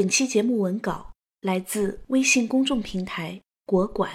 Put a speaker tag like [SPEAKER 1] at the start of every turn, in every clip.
[SPEAKER 1] 本期节目文稿来自微信公众平台“国馆”。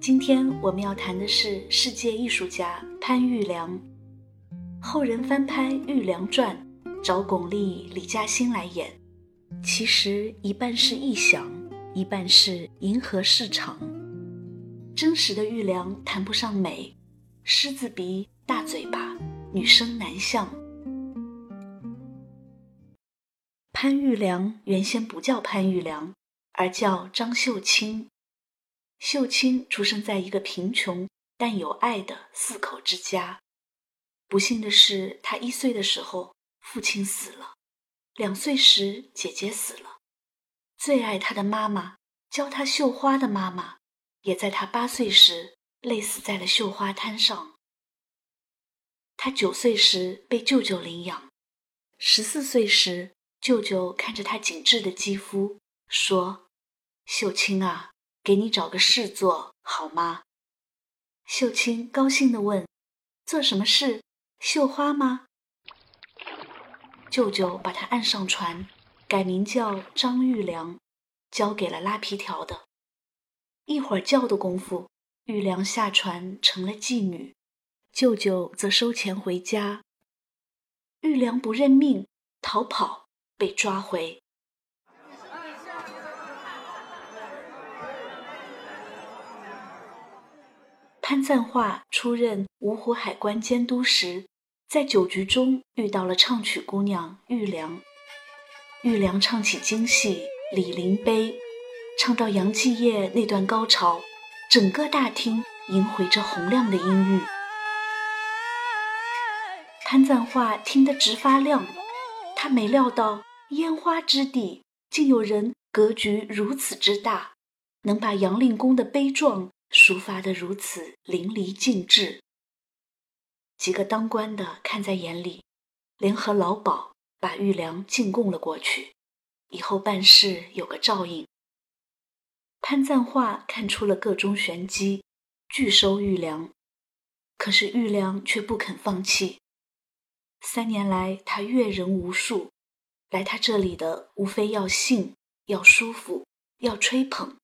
[SPEAKER 1] 今天我们要谈的是世界艺术家潘玉良。后人翻拍《玉良传》，找巩俐、李嘉欣来演，其实一半是臆想，一半是迎合市场。真实的玉良谈不上美，狮子鼻、大嘴巴，女生男相。潘玉良原先不叫潘玉良，而叫张秀清。秀清出生在一个贫穷但有爱的四口之家。不幸的是，他一岁的时候父亲死了，两岁时姐姐死了，最爱他的妈妈教他绣花的妈妈，也在他八岁时累死在了绣花摊上。他九岁时被舅舅领养，十四岁时，舅舅看着他紧致的肌肤，说：“秀清啊。”给你找个事做好吗？秀清高兴地问：“做什么事？绣花吗？”舅舅把他按上船，改名叫张玉良，交给了拉皮条的。一会儿叫的功夫，玉良下船成了妓女，舅舅则收钱回家。玉良不认命，逃跑，被抓回。潘赞化出任芜湖海关监督时，在酒局中遇到了唱曲姑娘玉良。玉良唱起京戏《李陵碑》，唱到杨继业那段高潮，整个大厅萦回着洪亮的音域。潘赞化听得直发亮，他没料到烟花之地竟有人格局如此之大，能把杨令公的悲壮。抒发得如此淋漓尽致，几个当官的看在眼里，联合老鸨把玉良进贡了过去，以后办事有个照应。潘赞化看出了个中玄机，拒收玉良，可是玉良却不肯放弃。三年来，他阅人无数，来他这里的无非要性、要舒服、要吹捧。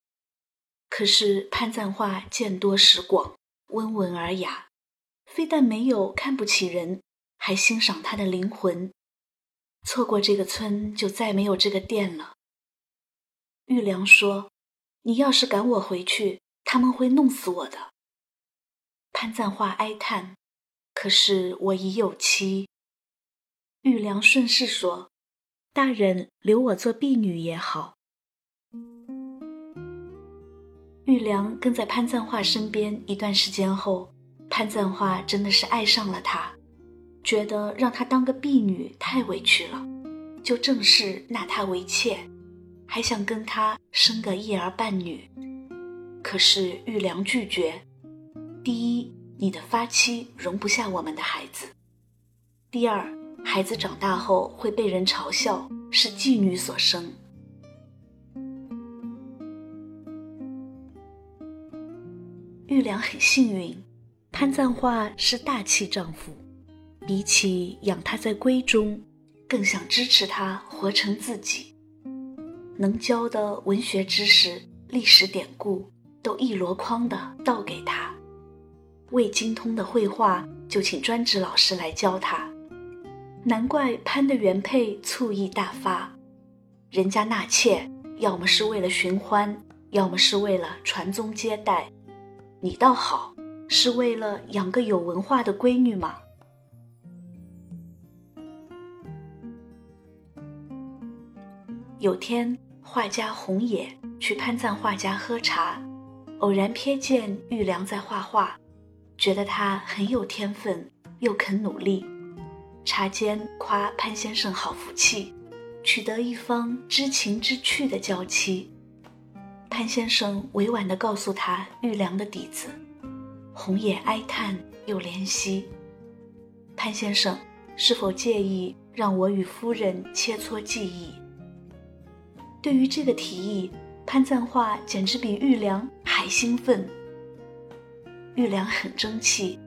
[SPEAKER 1] 可是潘赞化见多识广，温文尔雅，非但没有看不起人，还欣赏他的灵魂。错过这个村，就再没有这个店了。玉良说：“你要是赶我回去，他们会弄死我的。”潘赞化哀叹：“可是我已有妻。”玉良顺势说：“大人留我做婢女也好。”玉良跟在潘赞化身边一段时间后，潘赞化真的是爱上了他，觉得让他当个婢女太委屈了，就正式纳她为妾，还想跟他生个一儿半女。可是玉良拒绝：第一，你的发妻容不下我们的孩子；第二，孩子长大后会被人嘲笑是妓女所生。玉良很幸运，潘赞化是大气丈夫，比起养他在闺中，更想支持他活成自己。能教的文学知识、历史典故都一箩筐的倒给他，未精通的绘画就请专职老师来教他。难怪潘的原配醋意大发，人家纳妾要么是为了寻欢，要么是为了传宗接代。你倒好，是为了养个有文化的闺女吗？有天，画家红野去潘赞画家喝茶，偶然瞥见玉良在画画，觉得他很有天分，又肯努力。茶间夸潘先生好福气，娶得一方知情知趣的娇妻。潘先生委婉地告诉他玉良的底子，红叶哀叹又怜惜。潘先生是否介意让我与夫人切磋技艺？对于这个提议，潘赞化简直比玉良还兴奋。玉良很争气，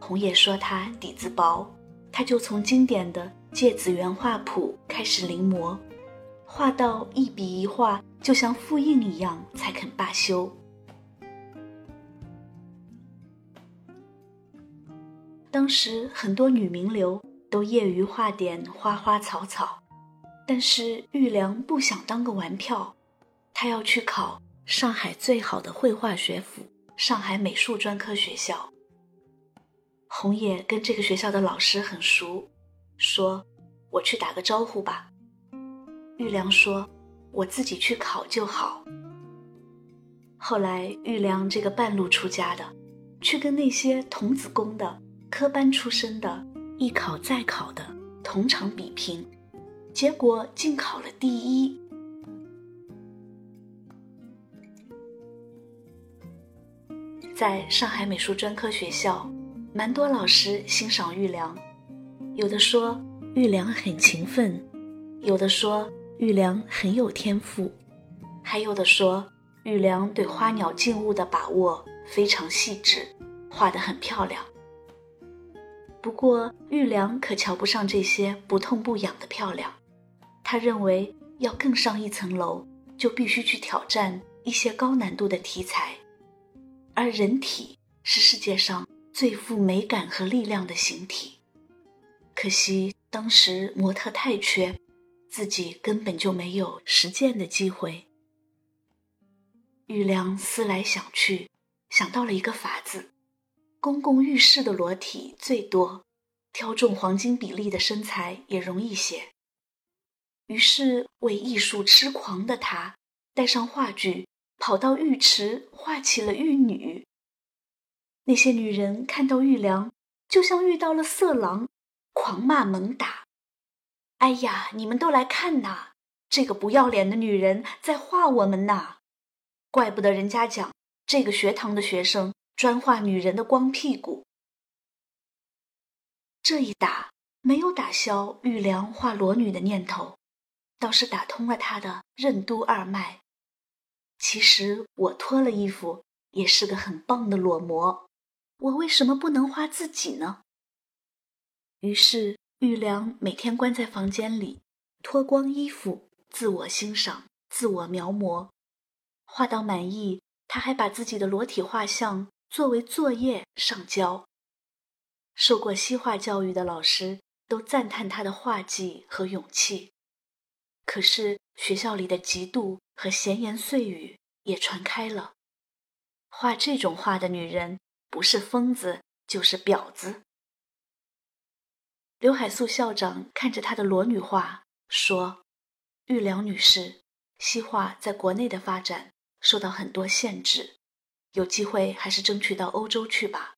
[SPEAKER 1] 红叶说他底子薄，他就从经典的《芥子园画谱》开始临摹，画到一笔一画就像复印一样，才肯罢休。当时很多女名流都业余画点花花草草，但是玉良不想当个玩票，他要去考上海最好的绘画学府——上海美术专科学校。红叶跟这个学校的老师很熟，说：“我去打个招呼吧。”玉良说：“我自己去考就好。”后来玉良这个半路出家的，去跟那些童子功的。科班出身的，一考再考的，同场比拼，结果竟考了第一。在上海美术专科学校，蛮多老师欣赏玉良，有的说玉良很勤奋，有的说玉良很有天赋，还有的说玉良对花鸟静物的把握非常细致，画得很漂亮。不过，玉良可瞧不上这些不痛不痒的漂亮。他认为，要更上一层楼，就必须去挑战一些高难度的题材。而人体是世界上最富美感和力量的形体。可惜当时模特太缺，自己根本就没有实践的机会。玉良思来想去，想到了一个法子。公共浴室的裸体最多，挑中黄金比例的身材也容易些。于是，为艺术痴狂的他，带上话剧，跑到浴池画起了玉女。那些女人看到玉良，就像遇到了色狼，狂骂猛打。哎呀，你们都来看呐，这个不要脸的女人在画我们呐！怪不得人家讲这个学堂的学生。专画女人的光屁股，这一打没有打消玉良画裸女的念头，倒是打通了他的任督二脉。其实我脱了衣服也是个很棒的裸模，我为什么不能画自己呢？于是玉良每天关在房间里，脱光衣服，自我欣赏，自我描摹，画到满意，他还把自己的裸体画像。作为作业上交，受过西画教育的老师都赞叹他的画技和勇气。可是学校里的嫉妒和闲言碎语也传开了，画这种画的女人不是疯子就是婊子。刘海粟校长看着他的裸女画说：“玉良女士，西画在国内的发展受到很多限制。”有机会还是争取到欧洲去吧。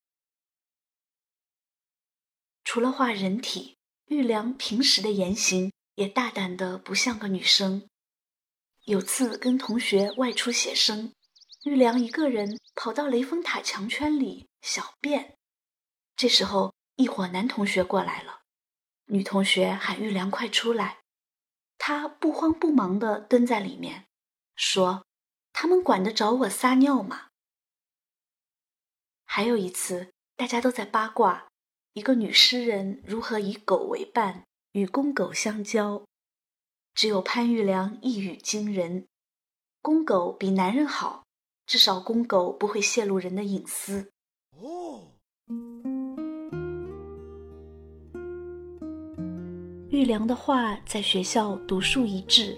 [SPEAKER 1] 除了画人体，玉良平时的言行也大胆的不像个女生。有次跟同学外出写生，玉良一个人跑到雷峰塔墙圈里小便。这时候，一伙男同学过来了，女同学喊玉良快出来，他不慌不忙的蹲在里面，说：“他们管得着我撒尿吗？”还有一次，大家都在八卦一个女诗人如何以狗为伴，与公狗相交。只有潘玉良一语惊人：公狗比男人好，至少公狗不会泄露人的隐私。哦，玉良的画在学校独树一帜，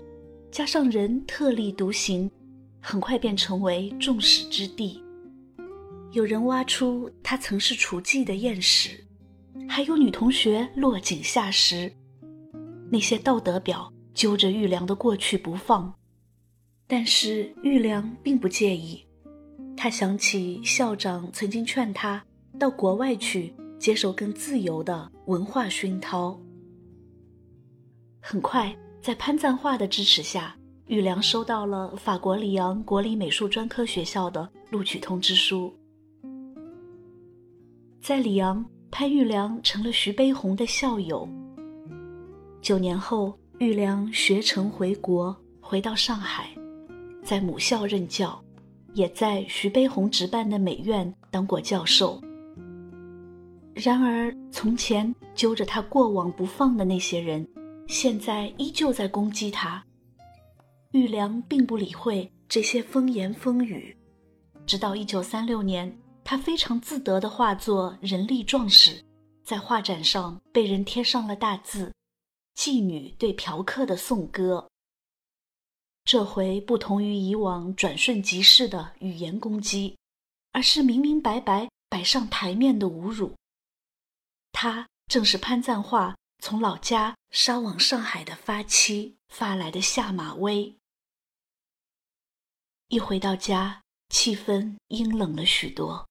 [SPEAKER 1] 加上人特立独行，很快便成为众矢之的。有人挖出他曾是厨妓的艳史，还有女同学落井下石。那些道德婊揪着玉良的过去不放，但是玉良并不介意。他想起校长曾经劝他到国外去接受更自由的文化熏陶。很快，在潘赞化的支持下，玉良收到了法国里昂国立美术专科学校的录取通知书。在里昂，潘玉良成了徐悲鸿的校友。九年后，玉良学成回国，回到上海，在母校任教，也在徐悲鸿执办的美院当过教授。然而，从前揪着他过往不放的那些人，现在依旧在攻击他。玉良并不理会这些风言风语，直到一九三六年，他非常自得的画作《人力壮士》在画展上被人贴上了大字“妓女对嫖客的颂歌”。这回不同于以往转瞬即逝的语言攻击，而是明明白白摆上台面的侮辱。他正是潘赞化从老家杀往上海的发妻发来的下马威。一回到家，气氛阴冷了许多。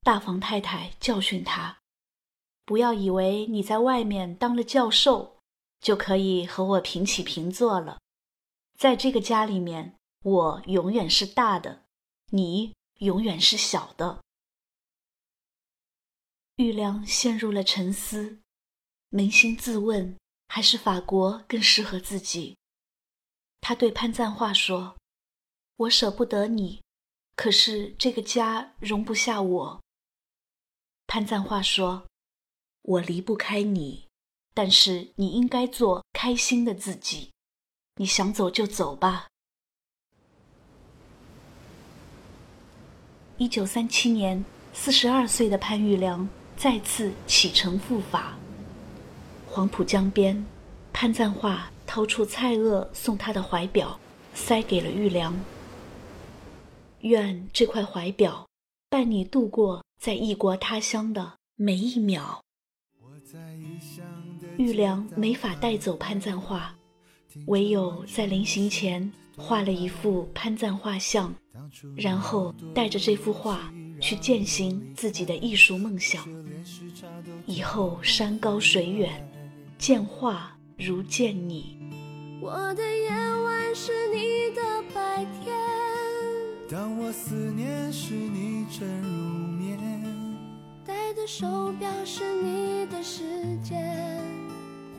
[SPEAKER 1] 大房太太教训他：“不要以为你在外面当了教授，就可以和我平起平坐了。在这个家里面，我永远是大的，你永远是小的。”玉良陷入了沉思，扪心自问，还是法国更适合自己。他对潘赞化说：“我舍不得你，可是这个家容不下我。”潘赞化说：“我离不开你，但是你应该做开心的自己。你想走就走吧。”一九三七年，四十二岁的潘玉良。再次启程赴法。黄浦江边，潘赞化掏出蔡锷送他的怀表，塞给了玉良。愿这块怀表伴你度过在异国他乡的每一秒。玉良没法带走潘赞化，唯有在临行前画了一幅潘赞画像，然后带着这幅画。去践行自己的艺术梦想。以后山高水远，见画如见你。
[SPEAKER 2] 我的夜晚是你的白天，当我思念时你正入眠，戴的手表是你的时间，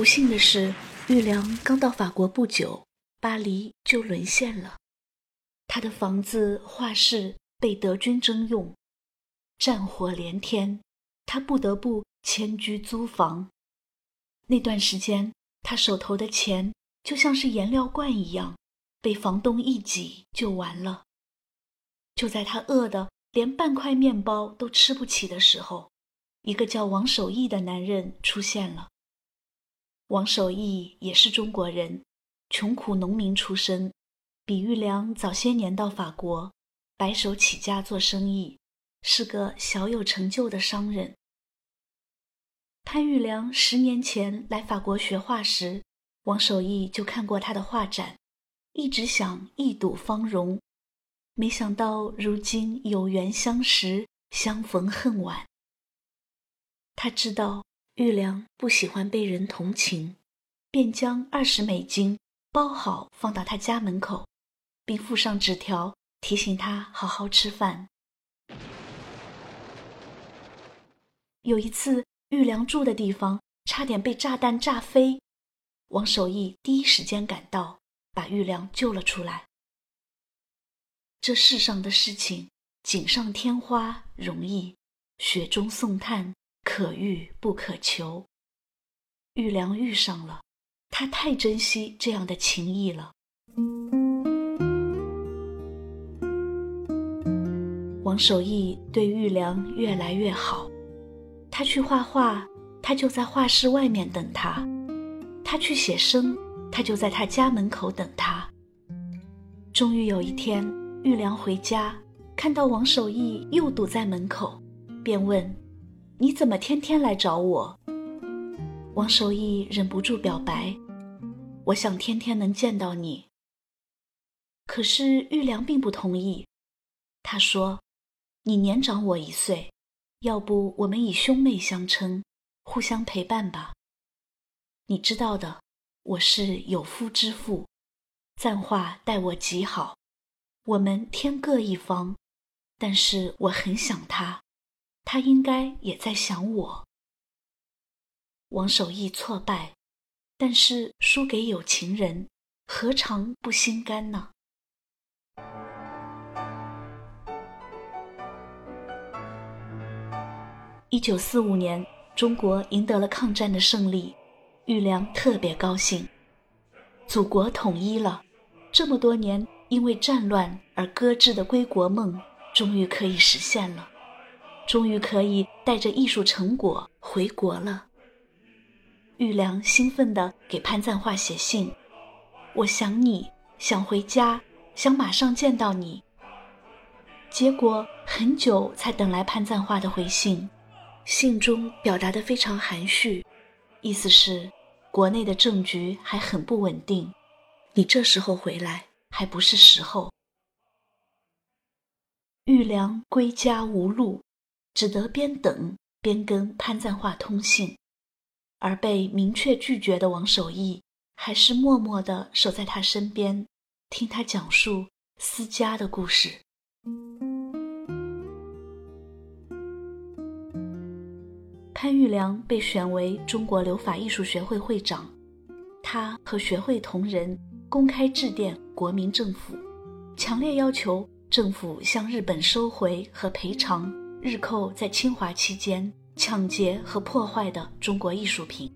[SPEAKER 1] 不幸的是，玉良刚到法国不久，巴黎就沦陷了。他的房子、画室被德军征用，战火连天，他不得不迁居租房。那段时间，他手头的钱就像是颜料罐一样，被房东一挤就完了。就在他饿得连半块面包都吃不起的时候，一个叫王守义的男人出现了。王守义也是中国人，穷苦农民出身。比玉良早些年到法国，白手起家做生意，是个小有成就的商人。潘玉良十年前来法国学画时，王守义就看过他的画展，一直想一睹芳容，没想到如今有缘相识，相逢恨晚。他知道玉良不喜欢被人同情，便将二十美金包好放到他家门口。并附上纸条，提醒他好好吃饭。有一次，玉良住的地方差点被炸弹炸飞，王守义第一时间赶到，把玉良救了出来。这世上的事情，锦上添花容易，雪中送炭可遇不可求。玉良遇上了，他太珍惜这样的情谊了。王守义对玉良越来越好，他去画画，他就在画室外面等他；他去写生，他就在他家门口等他。终于有一天，玉良回家，看到王守义又堵在门口，便问：“你怎么天天来找我？”王守义忍不住表白：“我想天天能见到你。”可是玉良并不同意，他说。你年长我一岁，要不我们以兄妹相称，互相陪伴吧。你知道的，我是有夫之妇，赞化待我极好，我们天各一方，但是我很想他，他应该也在想我。王守义挫败，但是输给有情人，何尝不心甘呢？一九四五年，中国赢得了抗战的胜利，玉良特别高兴。祖国统一了，这么多年因为战乱而搁置的归国梦，终于可以实现了，终于可以带着艺术成果回国了。玉良兴奋地给潘赞化写信：“我想你，想回家，想马上见到你。”结果很久才等来潘赞化的回信。信中表达的非常含蓄，意思是国内的政局还很不稳定，你这时候回来还不是时候。玉良归家无路，只得边等边跟潘赞化通信，而被明确拒绝的王守义还是默默地守在他身边，听他讲述思家的故事。潘玉良被选为中国留法艺术学会会长，他和学会同仁公开致电国民政府，强烈要求政府向日本收回和赔偿日寇在侵华期间抢劫和破坏的中国艺术品。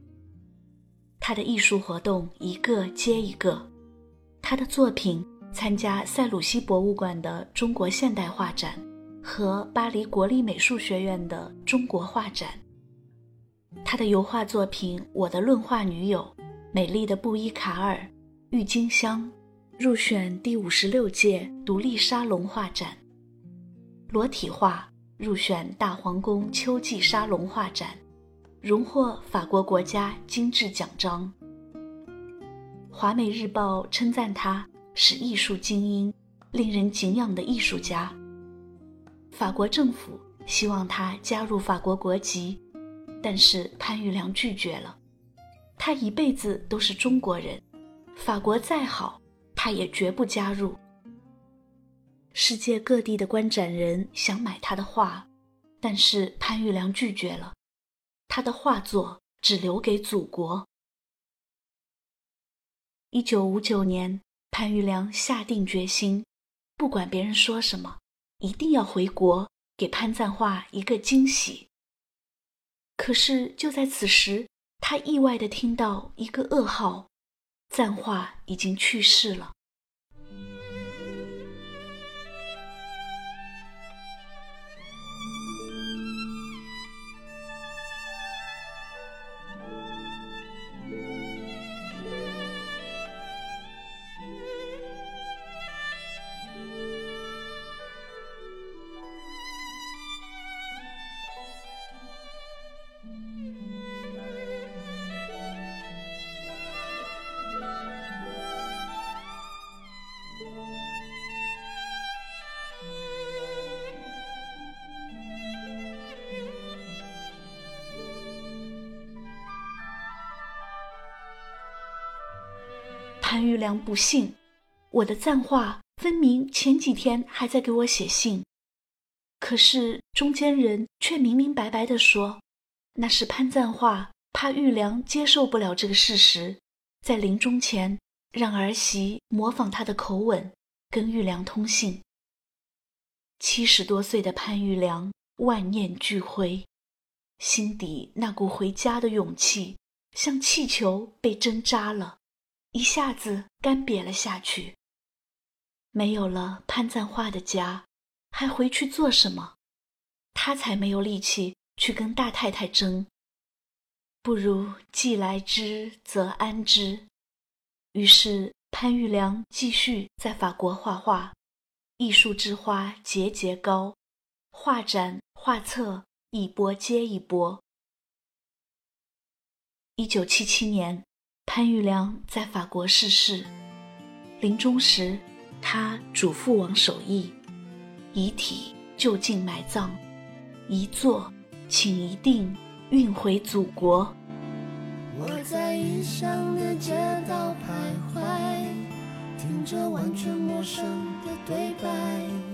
[SPEAKER 1] 他的艺术活动一个接一个，他的作品参加塞鲁西博物馆的中国现代画展和巴黎国立美术学院的中国画展。他的油画作品《我的论画女友》《美丽的布依卡尔》《郁金香》入选第五十六届独立沙龙画展。裸体画入选大皇宫秋季沙龙画展，荣获法国国家精致奖章。华美日报称赞他是艺术精英，令人敬仰的艺术家。法国政府希望他加入法国国籍。但是潘玉良拒绝了，他一辈子都是中国人，法国再好，他也绝不加入。世界各地的观展人想买他的画，但是潘玉良拒绝了，他的画作只留给祖国。一九五九年，潘玉良下定决心，不管别人说什么，一定要回国给潘赞化一个惊喜。可是就在此时，他意外的听到一个噩耗：赞化已经去世了。潘玉良不信，我的赞话分明前几天还在给我写信，可是中间人却明明白白的说，那是潘赞化怕玉良接受不了这个事实，在临终前让儿媳模仿他的口吻跟玉良通信。七十多岁的潘玉良万念俱灰，心底那股回家的勇气像气球被针扎了。一下子干瘪了下去。没有了潘赞化的家，还回去做什么？他才没有力气去跟大太太争。不如既来之则安之。于是潘玉良继续在法国画画，艺术之花节节高，画展画册一波接一波。一九七七年。潘玉良在法国逝世，临终时，他嘱咐王守义，遗体就近埋葬，一坐请一定运回祖国。
[SPEAKER 2] 我在异乡的街道徘徊，听着完全陌生的对白。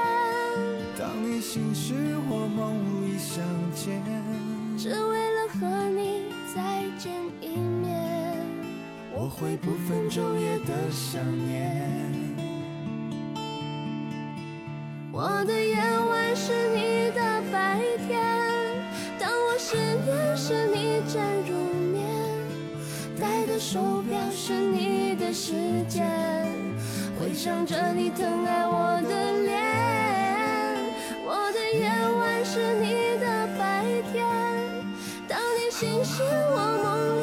[SPEAKER 2] 醒时或梦里相见，只为了和你再见一面。我会不分昼夜的想念。我的夜晚是你的白天，当我失眠时你正入眠，戴的手表是你的时间，回想着你疼爱我的脸。是你的白天，当你醒时我梦